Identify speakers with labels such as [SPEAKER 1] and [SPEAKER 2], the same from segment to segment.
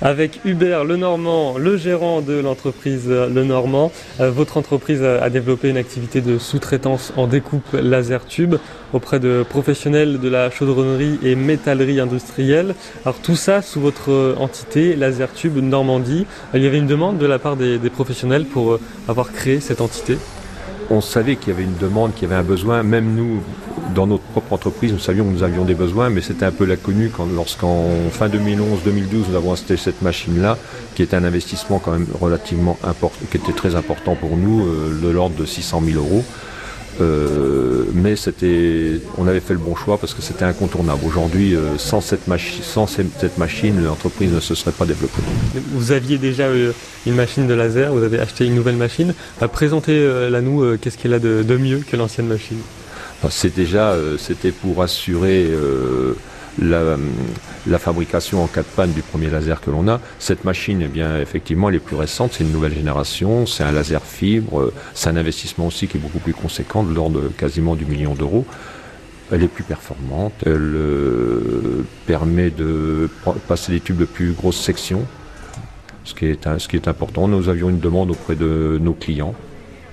[SPEAKER 1] Avec Hubert Lenormand, le gérant de l'entreprise Lenormand, euh, votre entreprise a développé une activité de sous-traitance en découpe laser tube auprès de professionnels de la chaudronnerie et métallerie industrielle. Alors tout ça sous votre entité Laser Tube Normandie. Il y avait une demande de la part des, des professionnels pour euh, avoir créé cette entité
[SPEAKER 2] on savait qu'il y avait une demande, qu'il y avait un besoin. Même nous, dans notre propre entreprise, nous savions que nous avions des besoins, mais c'était un peu l'inconnu quand, lorsqu'en fin 2011-2012, nous avons acheté cette machine-là, qui était un investissement quand même relativement important, qui était très important pour nous, euh, de l'ordre de 600 000 euros. Euh, mais c'était, on avait fait le bon choix parce que c'était incontournable. Aujourd'hui, euh, sans, cette sans cette machine, l'entreprise ne se serait pas développée.
[SPEAKER 1] Vous aviez déjà euh, une machine de laser, vous avez acheté une nouvelle machine. Présentez-la nous, qu'est-ce qu'elle a de, de, mieux que l'ancienne machine?
[SPEAKER 2] C'est déjà, c'était pour assurer la, fabrication en cas de panne du premier laser que l'on a. Cette machine, eh bien, effectivement, elle est plus récente, c'est une nouvelle génération, c'est un laser fibre, c'est un investissement aussi qui est beaucoup plus conséquent, de l'ordre quasiment du million d'euros. Elle est plus performante, elle euh, permet de passer des tubes de plus grosse section, ce qui, est, ce qui est important. Nous avions une demande auprès de nos clients.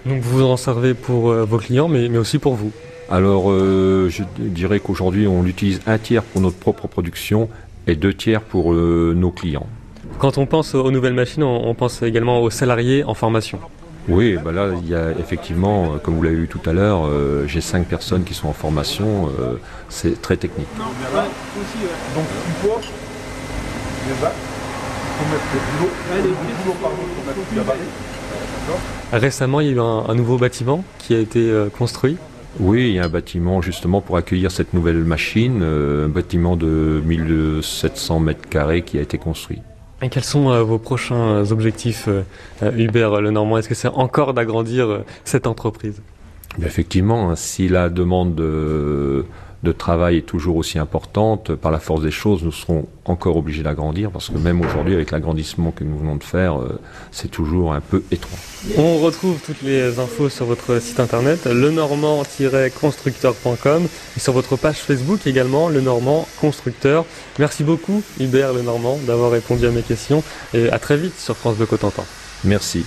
[SPEAKER 1] Donc vous en servez pour euh, vos clients, mais aussi pour vous
[SPEAKER 2] alors, euh, je dirais qu'aujourd'hui, on l'utilise un tiers pour notre propre production et deux tiers pour euh, nos clients.
[SPEAKER 1] Quand on pense aux nouvelles machines, on, pense également aux salariés en formation.
[SPEAKER 2] Oui, bah là, il y a effectivement, euh, comme vous l'avez vu tout à l'heure, j'ai cinq personnes qui sont en formation. c'est très technique.
[SPEAKER 1] Récemment, il y a eu un nouveau bâtiment qui a été construit.
[SPEAKER 2] Oui, il y a un bâtiment justement pour accueillir cette nouvelle machine, euh, un bâtiment de 1700 mètres carrés qui a été construit.
[SPEAKER 1] Et quels sont euh, vos prochains objectifs, euh, Hubert Lenormand? Est-ce que c'est encore d'agrandir cette entreprise?
[SPEAKER 2] Effectivement, hein, si la demande de travail est toujours aussi importante, par la force des choses, nous serons encore obligés d'agrandir parce que même aujourd'hui, avec l'agrandissement que nous venons de faire, euh, c'est toujours un peu étroit.
[SPEAKER 1] On retrouve toutes les infos sur votre site internet, lenormand-constructeur.com et sur votre page Facebook également, Le Normand Constructeur. Merci beaucoup, Hubert Lenormand, d'avoir répondu à mes questions et à très vite sur France de Cotentin.
[SPEAKER 2] Merci.